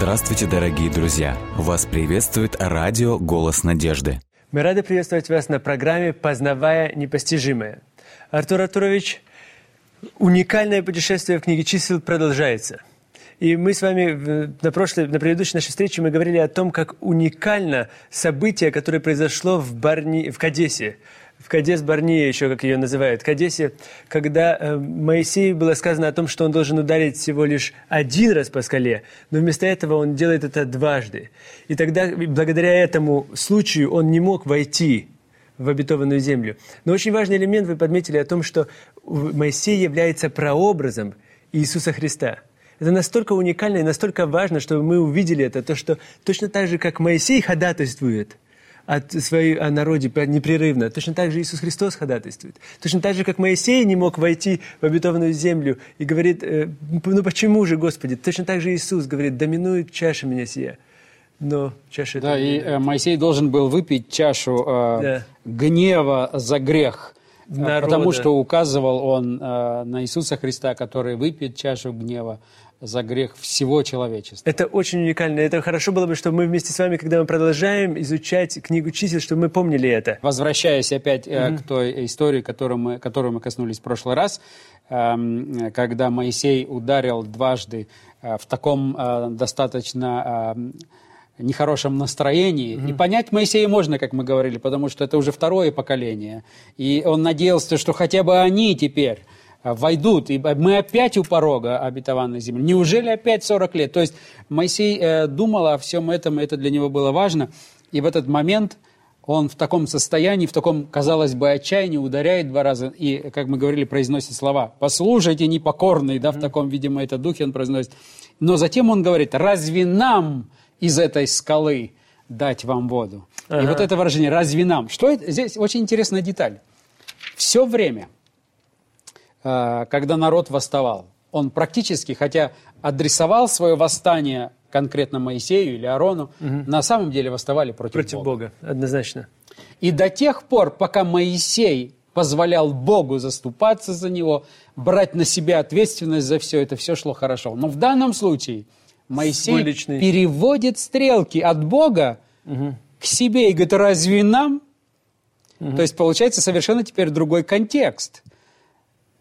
Здравствуйте, дорогие друзья! Вас приветствует радио «Голос надежды». Мы рады приветствовать вас на программе «Познавая непостижимое». Артур Артурович, уникальное путешествие в книге чисел продолжается. И мы с вами на, прошлой, на предыдущей нашей встрече мы говорили о том, как уникально событие, которое произошло в, Барни, в Кадесе – в Кадес Барния, еще как ее называют, Кадесе, когда э, Моисею было сказано о том, что он должен ударить всего лишь один раз по скале, но вместо этого он делает это дважды. И тогда, благодаря этому случаю, он не мог войти в обетованную землю. Но очень важный элемент вы подметили о том, что Моисей является прообразом Иисуса Христа. Это настолько уникально и настолько важно, чтобы мы увидели это, то, что точно так же, как Моисей ходатайствует – от своей, о народе непрерывно. Точно так же Иисус Христос ходатайствует. Точно так же, как Моисей не мог войти в обетованную землю и говорит, э, ну почему же, Господи? Точно так же Иисус говорит, доминует чаша меня сия. Но чаша Да, и э, Моисей должен был выпить чашу э, да. гнева за грех. Э, Народа. Потому что указывал он э, на Иисуса Христа, который выпьет чашу гнева за грех всего человечества. Это очень уникально. Это хорошо было бы, чтобы мы вместе с вами, когда мы продолжаем изучать книгу чисел, чтобы мы помнили это. Возвращаясь опять mm-hmm. к той истории, которую мы, которую мы коснулись в прошлый раз, э, когда Моисей ударил дважды э, в таком достаточно нехорошем настроении. Mm-hmm. И понять Моисея можно, как мы говорили, потому что это уже второе поколение. И он надеялся, что хотя бы они теперь войдут, и мы опять у порога обетованной земли. Неужели опять 40 лет? То есть Моисей э, думал о всем этом, это для него было важно. И в этот момент он в таком состоянии, в таком, казалось бы, отчаянии ударяет два раза и, как мы говорили, произносит слова «послушайте, непокорный», да, в таком, видимо, это духе он произносит. Но затем он говорит «разве нам из этой скалы дать вам воду?» ага. И вот это выражение «разве нам?» Что это? Здесь очень интересная деталь. Все время – Э, когда народ восставал. Он практически, хотя адресовал свое восстание конкретно Моисею или Аарону, угу. на самом деле восставали против, против Бога. Бога. Однозначно. И до тех пор, пока Моисей позволял Богу заступаться за него, брать на себя ответственность за все, это все шло хорошо. Но в данном случае Моисей личный... переводит стрелки от Бога угу. к себе и говорит, разве нам? Угу. То есть получается совершенно теперь другой контекст –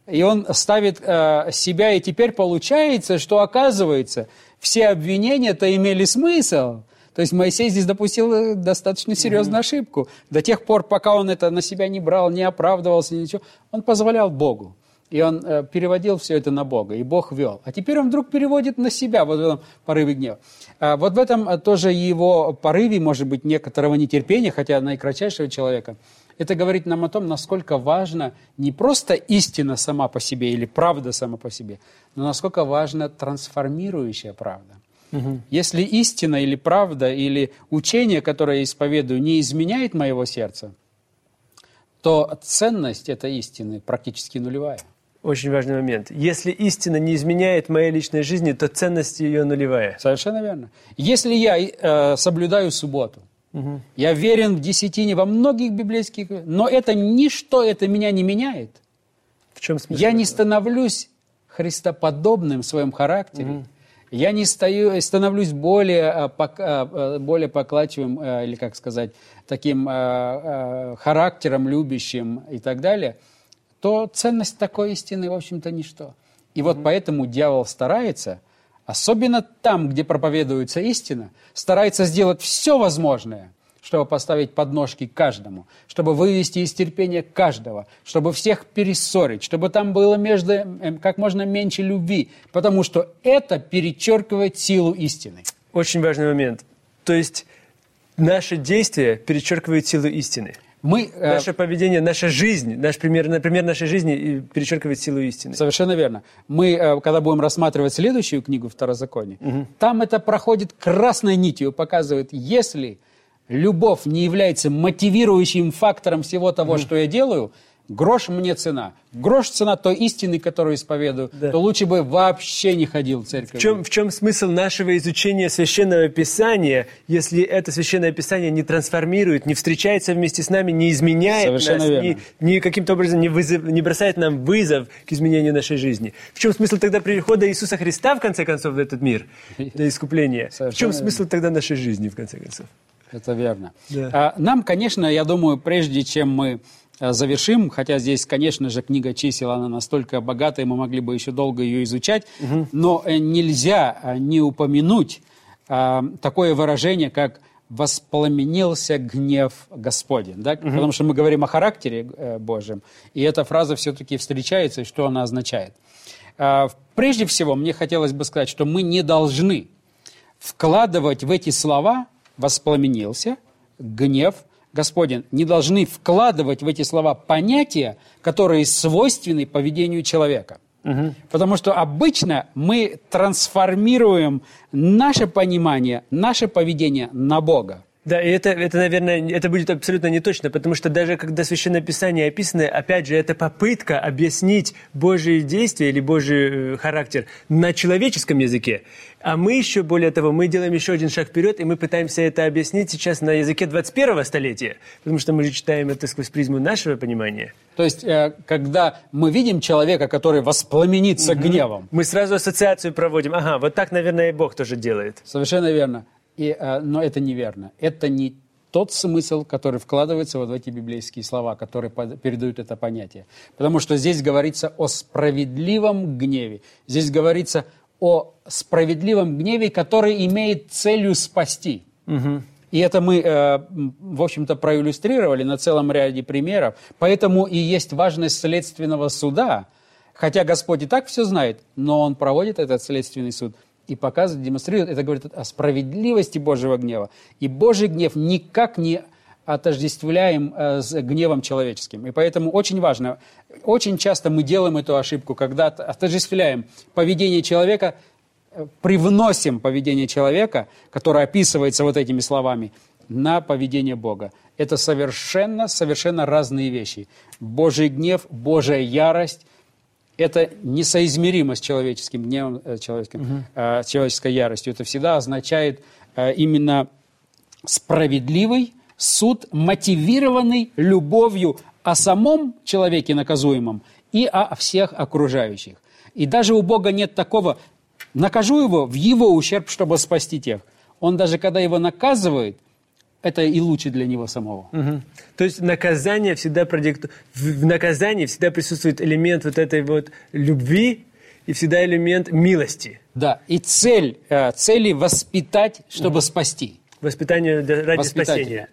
и он ставит э, себя, и теперь получается, что оказывается, все обвинения-то имели смысл. То есть Моисей здесь допустил э, достаточно серьезную mm-hmm. ошибку. До тех пор, пока он это на себя не брал, не оправдывался, ничего, он позволял Богу. И он э, переводил все это на Бога, и Бог вел. А теперь он вдруг переводит на себя, вот в этом порыве гнева. А вот в этом э, тоже его порыве, может быть, некоторого нетерпения, хотя наикратчайшего человека – это говорит нам о том, насколько важна не просто истина сама по себе или правда сама по себе, но насколько важна трансформирующая правда. Угу. Если истина или правда или учение, которое я исповедую, не изменяет моего сердца, то ценность этой истины практически нулевая. Очень важный момент. Если истина не изменяет моей личной жизни, то ценность ее нулевая. Совершенно верно. Если я э, соблюдаю субботу, Угу. Я верен в десятине во многих библейских... Но это ничто, это меня не меняет. В чем смысл? Я не становлюсь христоподобным в своем характере. Угу. Я не стою, становлюсь более, а, а, более покладчивым, а, или, как сказать, таким характером любящим и так далее, то ценность такой истины, в общем-то, ничто. И вот поэтому дьявол старается – особенно там, где проповедуется истина, старается сделать все возможное, чтобы поставить подножки каждому, чтобы вывести из терпения каждого, чтобы всех перессорить, чтобы там было между эм, как можно меньше любви, потому что это перечеркивает силу истины. Очень важный момент. То есть наши действия перечеркивают силу истины. Мы, э, Наше поведение, наша жизнь, наш пример, например, нашей жизни перечеркивает силу истины. Совершенно верно. Мы, э, когда будем рассматривать следующую книгу Второзакония, угу. там это проходит красной нитью, показывает, если любовь не является мотивирующим фактором всего того, угу. что я делаю, грош мне цена. Грош цена той истины, которую исповедую, да. то лучше бы вообще не ходил в церковь. В чем, в чем смысл нашего изучения Священного Писания, если это Священное Писание не трансформирует, не встречается вместе с нами, не изменяет Совершенно нас, верно. не, не каким-то образом не, вызов, не бросает нам вызов к изменению нашей жизни? В чем смысл тогда прихода Иисуса Христа, в конце концов, в этот мир, до искупления? Совершенно в чем смысл тогда нашей жизни, в конце концов? Это верно. Да. А, нам, конечно, я думаю, прежде чем мы завершим, хотя здесь, конечно же, книга чисел, она настолько богатая, мы могли бы еще долго ее изучать, угу. но э, нельзя а, не упомянуть такое выражение, как воспламенился гнев Господень, да? угу. потому что мы говорим о характере э, Божьем, и эта фраза все-таки встречается, и что она означает. Прежде всего, мне хотелось бы сказать, что мы не должны вкладывать в эти слова воспламенился, гнев Господень, не должны вкладывать в эти слова понятия, которые свойственны поведению человека. Угу. Потому что обычно мы трансформируем наше понимание, наше поведение на Бога. Да, и это, это, наверное, это будет абсолютно не точно, потому что даже когда Священное Писание описано, опять же, это попытка объяснить Божие действия или Божий э, характер на человеческом языке. А мы еще, более того, мы делаем еще один шаг вперед, и мы пытаемся это объяснить сейчас на языке 21 столетия, потому что мы же читаем это сквозь призму нашего понимания. То есть, э, когда мы видим человека, который воспламенится угу. гневом... Мы сразу ассоциацию проводим. Ага, вот так, наверное, и Бог тоже делает. Совершенно верно. И, э, но это неверно. Это не тот смысл, который вкладывается вот в эти библейские слова, которые передают это понятие. Потому что здесь говорится о справедливом гневе. Здесь говорится о справедливом гневе, который имеет целью спасти. Угу. И это мы, э, в общем-то, проиллюстрировали на целом ряде примеров. Поэтому и есть важность следственного суда. Хотя Господь и так все знает, но Он проводит этот следственный суд – и показывает, демонстрирует, это говорит о справедливости Божьего гнева. И Божий гнев никак не отождествляем э, с гневом человеческим. И поэтому очень важно, очень часто мы делаем эту ошибку, когда отождествляем поведение человека, э, привносим поведение человека, которое описывается вот этими словами, на поведение Бога. Это совершенно, совершенно разные вещи. Божий гнев, Божья ярость – это несоизмеримо с человеческим гневом, э, человеческим, угу. э, человеческой яростью. Это всегда означает э, именно справедливый суд, мотивированный любовью о самом человеке наказуемом и о всех окружающих. И даже у Бога нет такого «накажу его в его ущерб, чтобы спасти тех». Он даже когда его наказывает – это и лучше для него самого. Угу. То есть наказание всегда продикту... в наказании всегда присутствует элемент вот этой вот любви и всегда элемент милости. Да, и цель, э, цели воспитать, чтобы угу. спасти. Воспитание ради спасения.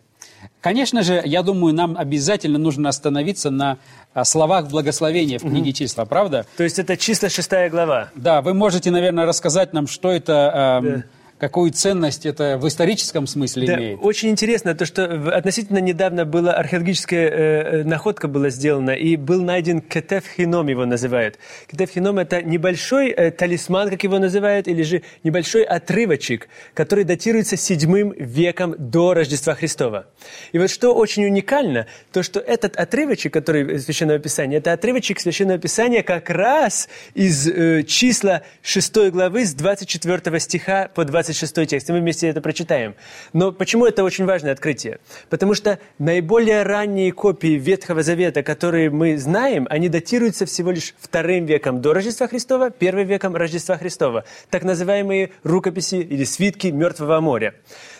Конечно же, я думаю, нам обязательно нужно остановиться на э, словах благословения в книге числа, правда? То есть это числа шестая глава. Да, вы можете, наверное, рассказать нам, что это... Эм, да какую ценность это в историческом смысле да, имеет. Очень интересно то, что относительно недавно была археологическая э, находка была сделана, и был найден кетеф хином, его называют. Кетеф хином – это небольшой э, талисман, как его называют, или же небольшой отрывочек, который датируется седьмым веком до Рождества Христова. И вот что очень уникально, то, что этот отрывочек, который Священного Писания, это отрывочек Священного Писания как раз из э, числа 6 главы с 24 стиха по 20 26 текст, и мы вместе это прочитаем. Но почему это очень важное открытие? Потому что наиболее ранние копии Ветхого Завета, которые мы знаем, они датируются всего лишь вторым веком до Рождества Христова, первым веком Рождества Христова. Так называемые рукописи или свитки Мертвого моря.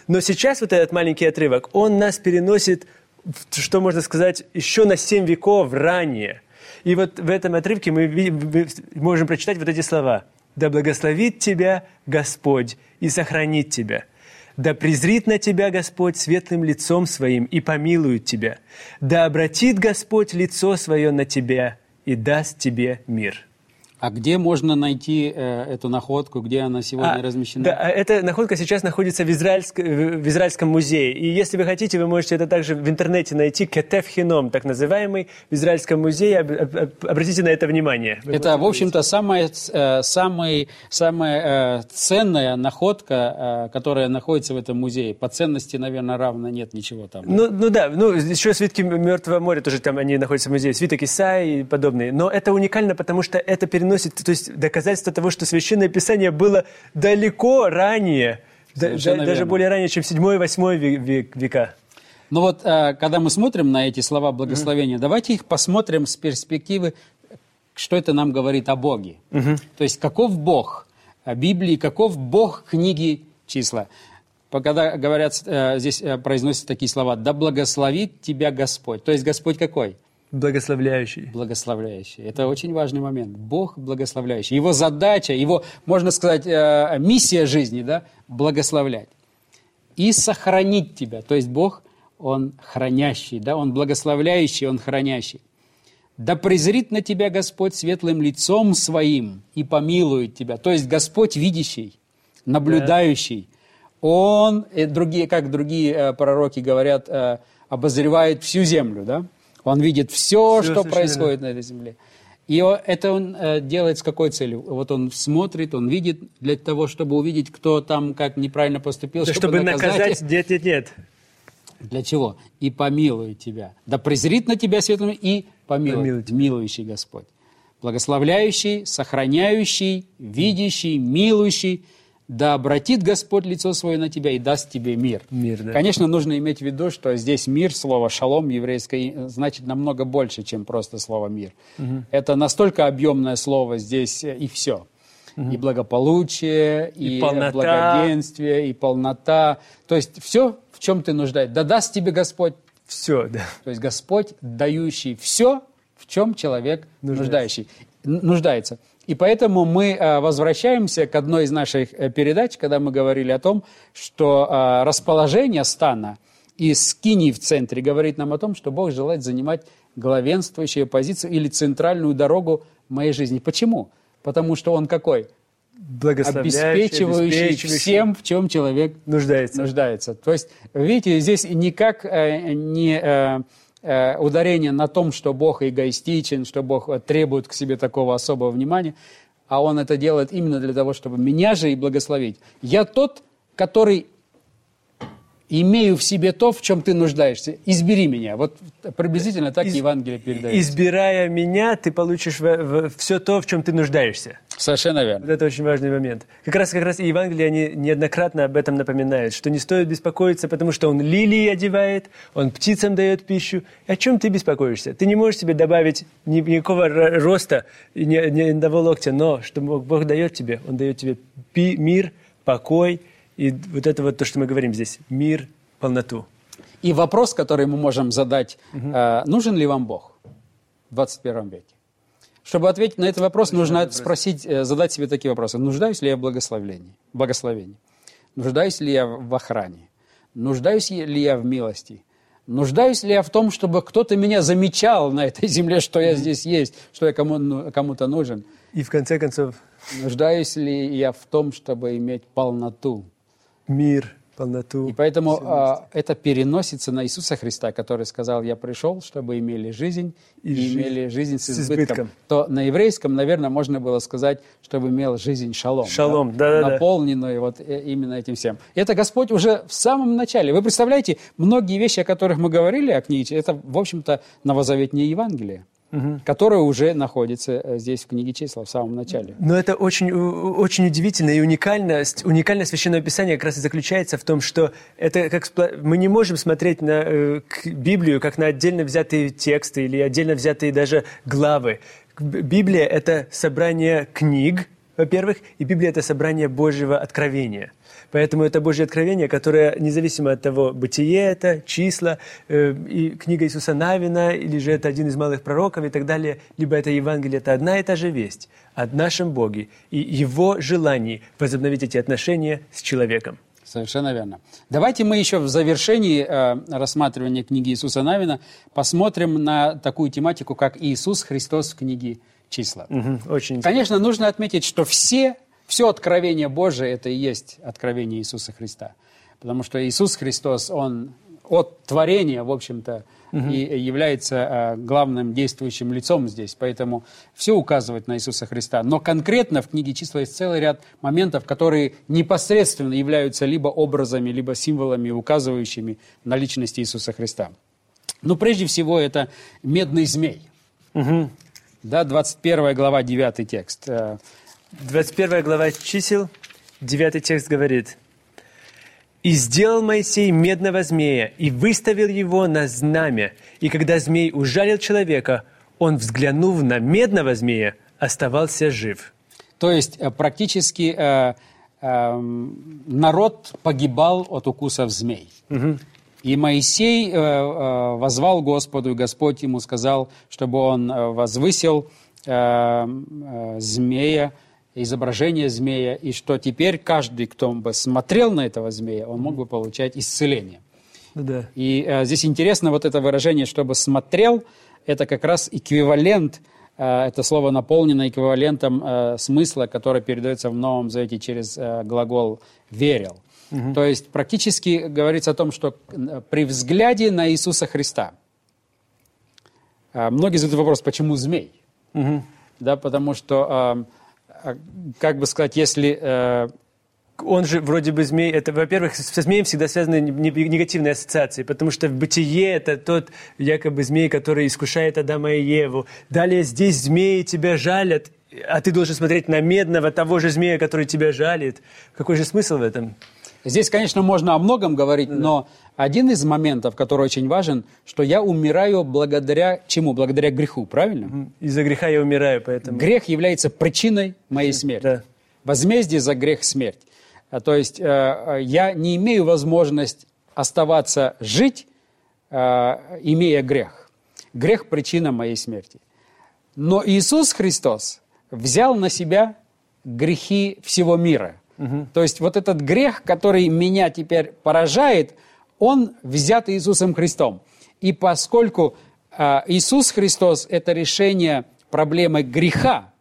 Но сейчас вот этот маленький отрывок, он нас переносит, что можно сказать, еще на семь веков ранее. И вот в этом отрывке мы можем прочитать вот эти слова – да благословит тебя Господь и сохранит тебя. Да презрит на тебя Господь светлым лицом своим и помилует тебя. Да обратит Господь лицо свое на тебя и даст тебе мир. А где можно найти э, эту находку, где она сегодня а, размещена? Да, а эта находка сейчас находится в, израильск, в Израильском музее. И если вы хотите, вы можете это также в интернете найти. Кетеф Хином, так называемый, в Израильском музее. Об, об, обратите на это внимание. Вы это, в общем-то, самая, э, самая, самая э, ценная находка, э, которая находится в этом музее. По ценности, наверное, равно нет ничего там. Ну, ну да, ну еще свитки Мертвого моря тоже там они находятся в музее. Свиток Исаи и подобные. Но это уникально, потому что это переносится приносит то есть, доказательство того, что Священное Писание было далеко ранее, да, даже верно. более ранее, чем 7-8 века. Ну вот, э, когда мы смотрим на эти слова благословения, mm-hmm. давайте их посмотрим с перспективы, что это нам говорит о Боге. Mm-hmm. То есть, каков Бог Библии, каков Бог книги числа. Когда говорят, э, здесь э, произносятся такие слова, «Да благословит тебя Господь». То есть, Господь какой? Благословляющий. Благословляющий. Это очень важный момент. Бог благословляющий. Его задача, его, можно сказать, э, миссия жизни, да, благословлять. И сохранить тебя. То есть Бог, Он хранящий, да, Он благословляющий, Он хранящий. Да презрит на тебя Господь светлым лицом своим и помилует тебя. То есть Господь видящий, наблюдающий. Да. Он, и другие, как другие э, пророки говорят, э, обозревает всю землю, да? Он видит все, все что происходит на этой земле. И это он э, делает с какой целью? Вот он смотрит, он видит для того, чтобы увидеть, кто там как неправильно поступил, да чтобы, чтобы наказать. Нет, нет, нет. Для чего? И помилует тебя. Да презрит на тебя светлым и помилует. помилует. Милующий Господь. Благословляющий, сохраняющий, видящий, милующий – да обратит Господь лицо свое на тебя и даст тебе мир. Мир, да. Конечно, нужно иметь в виду, что здесь мир, слово шалом еврейское, значит намного больше, чем просто слово мир. Угу. Это настолько объемное слово здесь э, и все. Угу. И благополучие, и, и полнота. благоденствие, и полнота. То есть все, в чем ты нуждаешься. Да даст тебе Господь все, да. То есть Господь, дающий все, в чем человек нуждается. нуждающий, нуждается. И поэтому мы э, возвращаемся к одной из наших э, передач, когда мы говорили о том, что э, расположение стана и скини в центре говорит нам о том, что Бог желает занимать главенствующую позицию или центральную дорогу моей жизни. Почему? Потому что Он какой? Обеспечивающий, обеспечивающий всем, в чем человек нуждается. нуждается. То есть, видите, здесь никак не Э, ударение на том, что Бог эгоистичен, что Бог требует к себе такого особого внимания, а Он это делает именно для того, чтобы меня же и благословить. Я тот, который имею в себе то, в чем ты нуждаешься. Избери меня. Вот приблизительно так Из, Евангелие передает. Избирая меня, ты получишь в, в, все то, в чем ты нуждаешься. Совершенно верно. Вот это очень важный момент. Как раз, как раз и Евангелие они неоднократно об этом напоминают, что не стоит беспокоиться, потому что Он лилии одевает, Он птицам дает пищу. О чем ты беспокоишься? Ты не можешь себе добавить ни, никакого роста, ни, ни одного локтя, но что Бог, Бог дает тебе, Он дает тебе пи, мир, покой, и вот это вот то, что мы говорим здесь, мир, полноту. И вопрос, который мы можем задать, угу. э, нужен ли вам Бог в 21 веке? Чтобы ответить на этот вопрос, Очень нужно вопрос. спросить, э, задать себе такие вопросы. Нуждаюсь ли я в благословении? благословении? Нуждаюсь ли я в охране? Нуждаюсь ли я в милости? Нуждаюсь ли я в том, чтобы кто-то меня замечал на этой земле, что я здесь есть, что я кому, ну, кому-то нужен? И в конце концов... Нуждаюсь ли я в том, чтобы иметь полноту? Мир, полноту. И поэтому а, это переносится на Иисуса Христа, который сказал, я пришел, чтобы имели жизнь и, и имели жизнь с избытком. с избытком. То на еврейском, наверное, можно было сказать, чтобы имел жизнь шалом. Шалом, да, да, наполненную вот э, именно этим всем. Это Господь уже в самом начале. Вы представляете, многие вещи, о которых мы говорили о книге, это, в общем-то, новозаветнее Евангелие угу. которая уже находится э, здесь в книге числа в самом начале. Но это очень, очень удивительно и уникальность. Уникальность Священного Писания как раз и заключается в том, что это как, мы не можем смотреть на э, Библию как на отдельно взятые тексты или отдельно взятые даже главы. Библия – это собрание книг, во-первых, и Библия – это собрание Божьего откровения – Поэтому это Божье откровение, которое, независимо от того, бытие это, числа, э, и книга Иисуса Навина, или же это один из малых пророков и так далее, либо это Евангелие, это одна и та же весть о нашем Боге и Его желании возобновить эти отношения с человеком. Совершенно верно. Давайте мы еще в завершении э, рассматривания книги Иисуса Навина посмотрим на такую тематику, как Иисус Христос в книге числа. Угу, очень Конечно, нужно отметить, что все, все откровение Божие – это и есть откровение Иисуса Христа. Потому что Иисус Христос, Он от творения, в общем-то, угу. и является э, главным действующим лицом здесь. Поэтому все указывает на Иисуса Христа. Но конкретно в книге числа есть целый ряд моментов, которые непосредственно являются либо образами, либо символами, указывающими на личность Иисуса Христа. Ну, прежде всего, это медный змей. Угу. Да, 21 глава, 9 текст. 21 э, глава чисел, 9 текст говорит – и сделал Моисей медного змея, и выставил его на знамя. И когда змей ужалил человека, он, взглянув на медного змея, оставался жив. То есть э, практически э, э, народ погибал от укусов змей. Угу. И Моисей э, э, возвал Господу, и Господь ему сказал, чтобы он э, возвысил э, э, змея, изображение змея, и что теперь каждый, кто бы смотрел на этого змея, он мог бы получать исцеление. Ну да. И э, здесь интересно вот это выражение, чтобы смотрел, это как раз эквивалент, э, это слово наполнено эквивалентом э, смысла, который передается в Новом Завете через э, глагол «верил». Угу. То есть практически говорится о том, что э, при взгляде на Иисуса Христа, э, многие задают вопрос, почему змей? Угу. Да, потому что... Э, как бы сказать, если э, он же вроде бы змей, это, во-первых, со змеем всегда связаны негативные ассоциации, потому что в бытие это тот якобы змей, который искушает Адама и Еву. Далее здесь змеи тебя жалят, а ты должен смотреть на медного того же змея, который тебя жалит. Какой же смысл в этом? Здесь, конечно, можно о многом говорить, да. но один из моментов, который очень важен, что я умираю благодаря чему? Благодаря греху, правильно? Из-за греха я умираю, поэтому... Грех является причиной моей смерти. Да. Возмездие за грех – смерть. А, то есть э, э, я не имею возможность оставаться жить, э, имея грех. Грех – причина моей смерти. Но Иисус Христос взял на себя грехи всего мира – Угу. То есть вот этот грех, который меня теперь поражает, он взят Иисусом Христом. И поскольку э, Иисус Христос – это решение проблемы греха,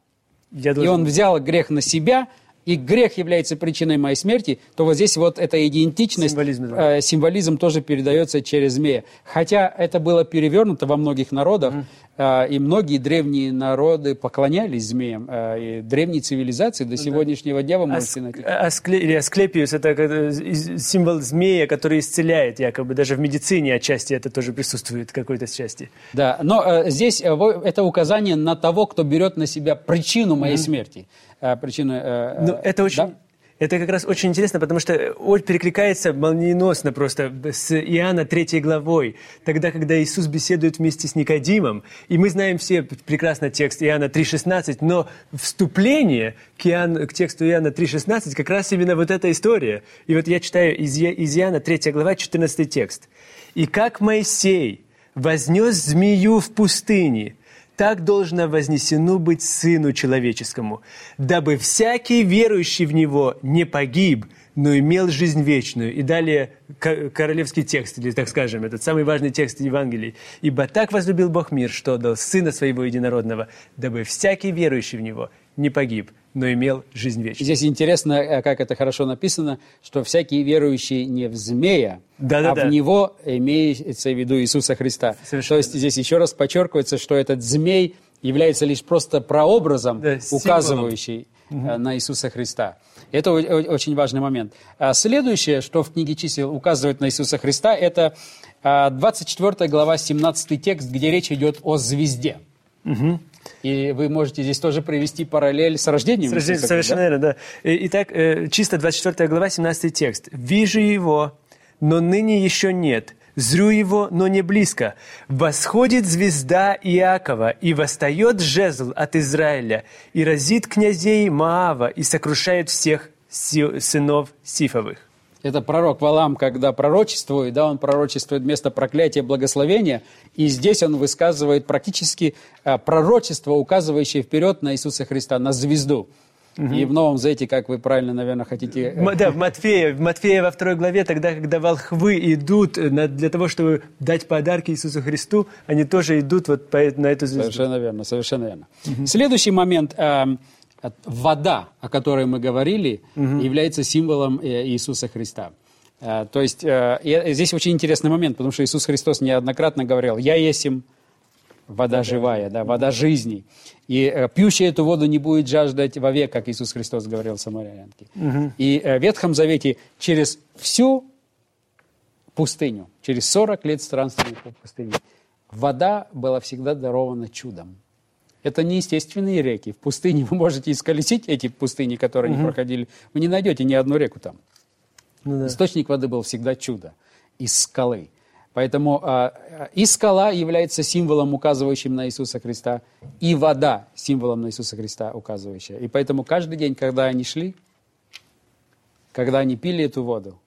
Я должен... и Он взял грех на себя – и грех является причиной моей смерти, то вот здесь вот эта идентичность, символизм, да. э, символизм тоже передается через змея. Хотя это было перевернуто во многих народах, mm э, и многие древние народы поклонялись змеям. Э, и древние цивилизации до ну, сегодняшнего дня вы можете найти. Аскле... Или Асклепиус – это символ змея, который исцеляет, якобы. Даже в медицине отчасти это тоже присутствует какой-то части. Да, но э, здесь э, это указание на того, кто берет на себя причину моей mm смерти. Э, причины... Э, ну, это очень... Да? Это как раз очень интересно, потому что перекликается молниеносно просто с Иоанна 3 главой, тогда, когда Иисус беседует вместе с Никодимом, и мы знаем все прекрасно текст Иоанна 3,16, но вступление к, Иоанн, к тексту Иоанна 3,16 как раз именно вот эта история. И вот я читаю из, из Иоанна 3 глава 14 текст. «И как Моисей вознес змею в пустыне, так должно вознесено быть Сыну Человеческому, дабы всякий верующий в Него не погиб, но имел жизнь вечную. И далее королевский текст, или так скажем, этот самый важный текст Евангелий. «Ибо так возлюбил Бог мир, что дал Сына Своего Единородного, дабы всякий верующий в Него не погиб, но имел жизнь вечную. Здесь интересно, э, как это хорошо написано, что всякие верующие не в змея, да, да, а да. в него имеется в виду Иисуса Христа. Совершенно. То есть здесь еще раз подчеркивается, что этот змей является лишь просто прообразом, да, указывающий угу. на Иисуса Христа. Это очень важный момент. А следующее, что в книге чисел указывает на Иисуса Христа, это 24 а, глава, 17 текст, где речь идет о звезде. Угу. И вы можете здесь тоже провести параллель с рождением. С рождением, Иисуса, совершенно верно, да? Итак, э, чисто 24 глава, 17 текст. «Вижу его, но ныне еще нет, зрю его, но не близко. Восходит звезда Иакова, и восстает жезл от Израиля, и разит князей Маава, и сокрушает всех сынов Сифовых». Это пророк Валам, когда пророчествует, да, он пророчествует вместо проклятия благословения, и здесь он высказывает практически э, пророчество, указывающее вперед на Иисуса Христа, на звезду. Угу. И в Новом Завете, как вы правильно, наверное, хотите... Да, в Матфея, в Матфея во второй главе, тогда, когда волхвы идут для того, чтобы дать подарки Иисусу Христу, они тоже идут вот на эту звезду. Совершенно верно, совершенно верно. Угу. Следующий момент. Вода, о которой мы говорили, угу. является символом э, Иисуса Христа. Э, то есть э, здесь очень интересный момент, потому что Иисус Христос неоднократно говорил, «Я есть им вода живая, да, вода жизни. И пьющий эту воду не будет жаждать вовек, как Иисус Христос говорил самарянке. Угу. И в Ветхом Завете через всю пустыню, через 40 лет странствия по пустыне, вода была всегда дарована чудом. Это не естественные реки. В пустыне вы можете исколесить эти пустыни, которые угу. не проходили. Вы не найдете ни одну реку там. Ну, да. Источник воды был всегда чудо из скалы. Поэтому э, и скала является символом, указывающим на Иисуса Христа, и вода символом на Иисуса Христа указывающая. И поэтому каждый день, когда они шли, когда они пили эту воду,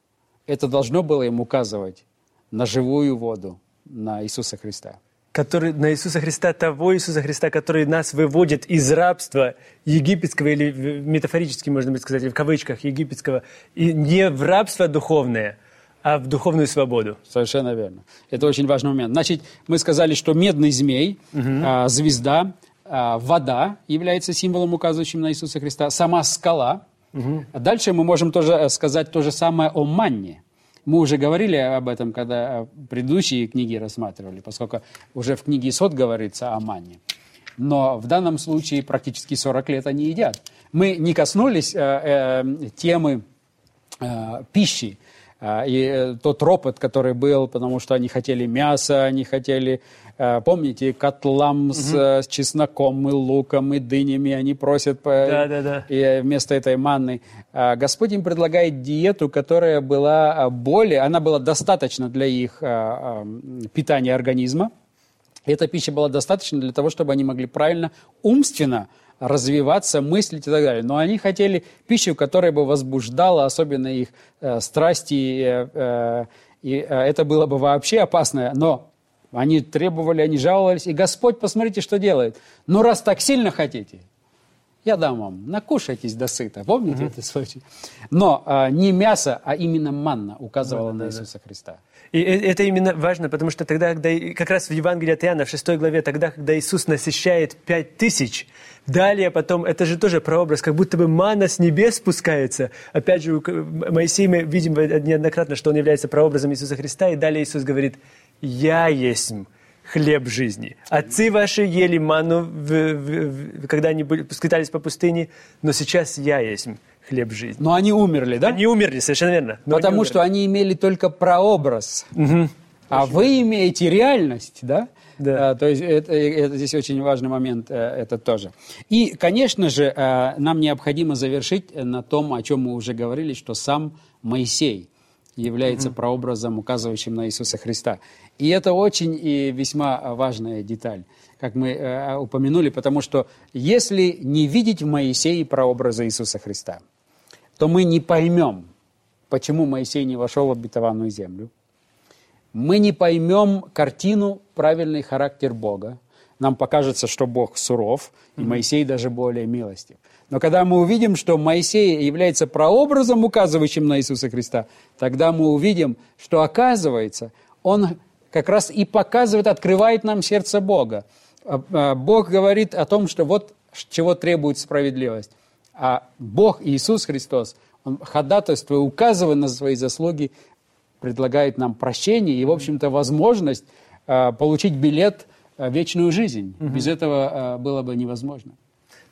это должно было им указывать на живую воду, на Иисуса Христа. Который, на Иисуса Христа, того Иисуса Христа, который нас выводит из рабства египетского, или метафорически, можно бы сказать, в кавычках, египетского, и не в рабство духовное – а в духовную свободу. Совершенно верно. Это очень важный момент. Значит, мы сказали, что медный змей, угу. звезда, а, вода является символом, указывающим на Иисуса Христа, сама скала. Угу. дальше мы можем тоже э, сказать то же самое о манне. Мы уже говорили об этом, когда предыдущие книги рассматривали, поскольку уже в книге Исход говорится о манне. Но в данном случае практически 40 лет они едят. Мы не коснулись э, э, темы э, пищи, и э, тот ропот, который был, потому что они хотели мяса, они хотели, э, помните, котлам с, угу. с чесноком и луком и дынями, они просят да, да, да. И вместо этой манны. А, Господь им предлагает диету, которая была более, она была достаточна для их питания организма. Эта пища была достаточна для того, чтобы они могли правильно, умственно развиваться, мыслить и так далее. Но они хотели пищу, которая бы возбуждала особенно их э, страсти, э, э, и э, это было бы вообще опасно. Но они требовали, они жаловались, и Господь, посмотрите, что делает. Ну, раз так сильно хотите, я дам вам, накушайтесь до сыта. Помните mm-hmm. это случай? Но э, не мясо, а именно манна указывала да, на Иисуса да. Христа. И э, это именно важно, потому что тогда, когда, как раз в Евангелии от Иоанна, в 6 главе, тогда, когда Иисус насыщает пять тысяч, далее потом, это же тоже прообраз, как будто бы мана с небес спускается. Опять же, Моисей, мы видим неоднократно, что он является прообразом Иисуса Христа, и далее Иисус говорит, «Я есть хлеб жизни. Отцы ваши ели ману, в, в, в, когда они были, скитались по пустыне, но сейчас я есть хлеб жизни. Но они умерли, да? Они умерли, совершенно верно. Потому что они имели только прообраз. Угу. А очень вы имеете реальность, да? Да. А, то есть это, это здесь очень важный момент, э, это тоже. И, конечно же, э, нам необходимо завершить на том, о чем мы уже говорили, что сам Моисей является mm прообразом, указывающим на Иисуса Христа. И это очень и весьма важная деталь, как мы э, упомянули, потому что если не видеть в Моисее прообраза Иисуса Христа, то мы не поймем, почему Моисей не вошел в обетованную землю. Мы не поймем картину, правильный характер Бога. Нам покажется, что Бог суров, и Моисей даже более милостив. Но когда мы увидим, что Моисей является прообразом, указывающим на Иисуса Христа, тогда мы увидим, что оказывается, он как раз и показывает, открывает нам сердце Бога. А, а, Бог говорит о том, что вот чего требует справедливость. А Бог, Иисус Христос, Он ходатайствуя, указывая на свои заслуги, предлагает нам прощение и, в общем-то, возможность а, получить билет в вечную жизнь. Угу. Без этого было бы невозможно.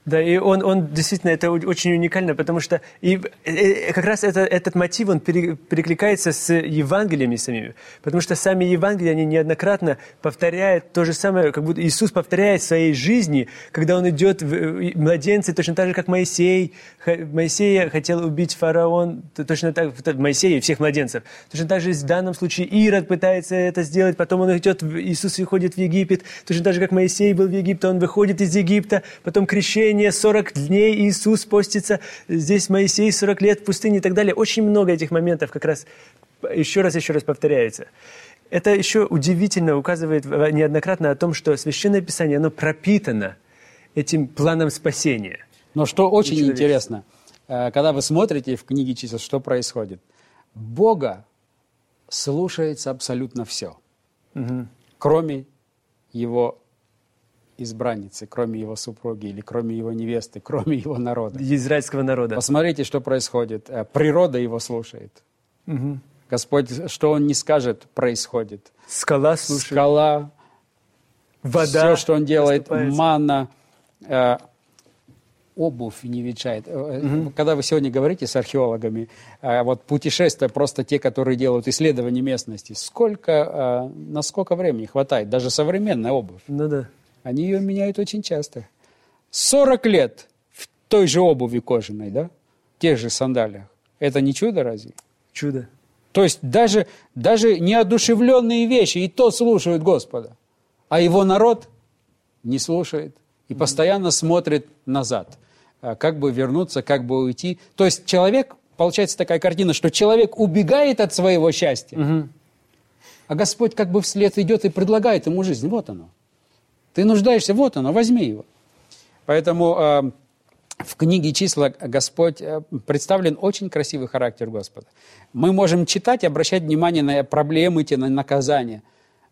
Да, и он, он действительно, это очень уникально, потому что и, и как раз это, этот мотив, он пере, перекликается с Евангелиями самими, потому что сами Евангелия, они неоднократно повторяют то же самое, как будто Иисус повторяет в своей жизни, когда он идет в младенцы, точно так же, как Моисей, Моисея хотел убить фараон, точно так, Моисея и всех младенцев. Точно так же в данном случае Ирод пытается это сделать, потом он идет, Иисус выходит в Египет, точно так же, как Моисей был в Египте, он выходит из Египта, потом крещение, пустыне, 40 дней Иисус постится, здесь Моисей 40 лет в пустыне и так далее. Очень много этих моментов как раз еще раз, еще раз повторяется. Это еще удивительно указывает неоднократно о том, что Священное Писание, оно пропитано этим планом спасения. Но что очень интересно, э, когда вы смотрите в книге чисел, что происходит? Бога слушается абсолютно все, угу. кроме его избранницы, кроме его супруги или кроме его невесты, кроме его народа. Израильского народа. Посмотрите, что происходит. Э, природа его слушает. Угу. Господь, что он не скажет, происходит. Скала слушает. Скала, вода. Все, что он делает, манна, э, обувь не ветшает. Угу. Когда вы сегодня говорите с археологами, э, вот путешествия, просто те, которые делают исследования местности, сколько, э, на сколько времени хватает? Даже современная обувь. Ну да. Они ее меняют очень часто. 40 лет в той же обуви кожаной, да? В тех же сандалиях. Это не чудо разве? Чудо. То есть даже, даже неодушевленные вещи и то слушают Господа. А его народ не слушает и постоянно смотрит назад. А как бы вернуться, как бы уйти. То есть человек, получается такая картина, что человек убегает от своего счастья, угу. а Господь как бы вслед идет и предлагает ему жизнь. Вот оно. Ты нуждаешься, вот оно, возьми его. Поэтому э, в книге «Числа» Господь э, представлен очень красивый характер Господа. Мы можем читать, обращать внимание на проблемы, те, на наказания,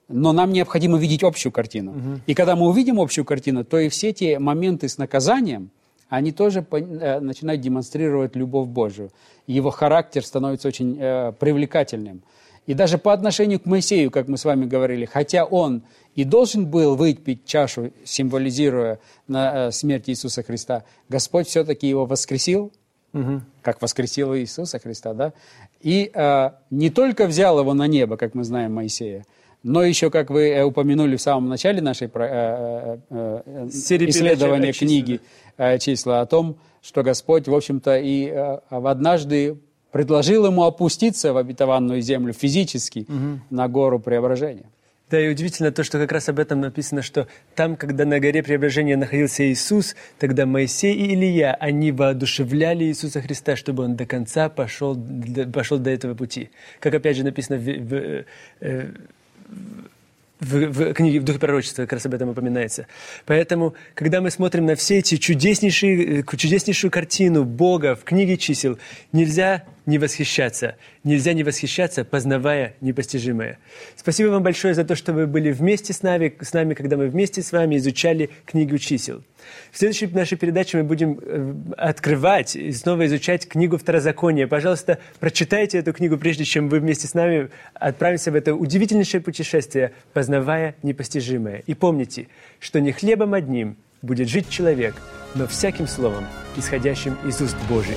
но нам необходимо видеть общую картину. Угу. И когда мы увидим общую картину, то и все те моменты с наказанием, они тоже э, начинают демонстрировать любовь Божию. Его характер становится очень э, привлекательным. И даже по отношению к Моисею, как мы с вами говорили, хотя он и должен был выпить чашу, символизируя на э, смерть Иисуса Христа, Господь все-таки его воскресил, угу. как воскресил Иисуса Христа, да, и э, не только взял его на небо, как мы знаем Моисея, но еще, как вы э, упомянули в самом начале нашей э, э, исследования книги э, «Числа» о том, что Господь, в общем-то, и э, однажды предложил ему опуститься в обетованную землю физически угу. на гору преображения. Да, и удивительно то, что как раз об этом написано, что там, когда на горе преображения находился Иисус, тогда Моисей и Илья, они воодушевляли Иисуса Христа, чтобы он до конца пошел, пошел до этого пути. Как опять же написано в, в, э, в в, в книге «В духе пророчества» как раз об этом упоминается. Поэтому, когда мы смотрим на все эти чудеснейшие, э, чудеснейшую картину Бога в книге чисел, нельзя не восхищаться. Нельзя не восхищаться, познавая непостижимое. Спасибо вам большое за то, что вы были вместе с нами, с нами когда мы вместе с вами изучали книгу чисел. В следующей нашей передаче мы будем э, открывать и снова изучать книгу Второзакония. Пожалуйста, прочитайте эту книгу, прежде чем вы вместе с нами отправимся в это удивительнейшее путешествие, познавая непостижимое. И помните, что не хлебом одним будет жить человек, но всяким словом, исходящим из уст Божьих.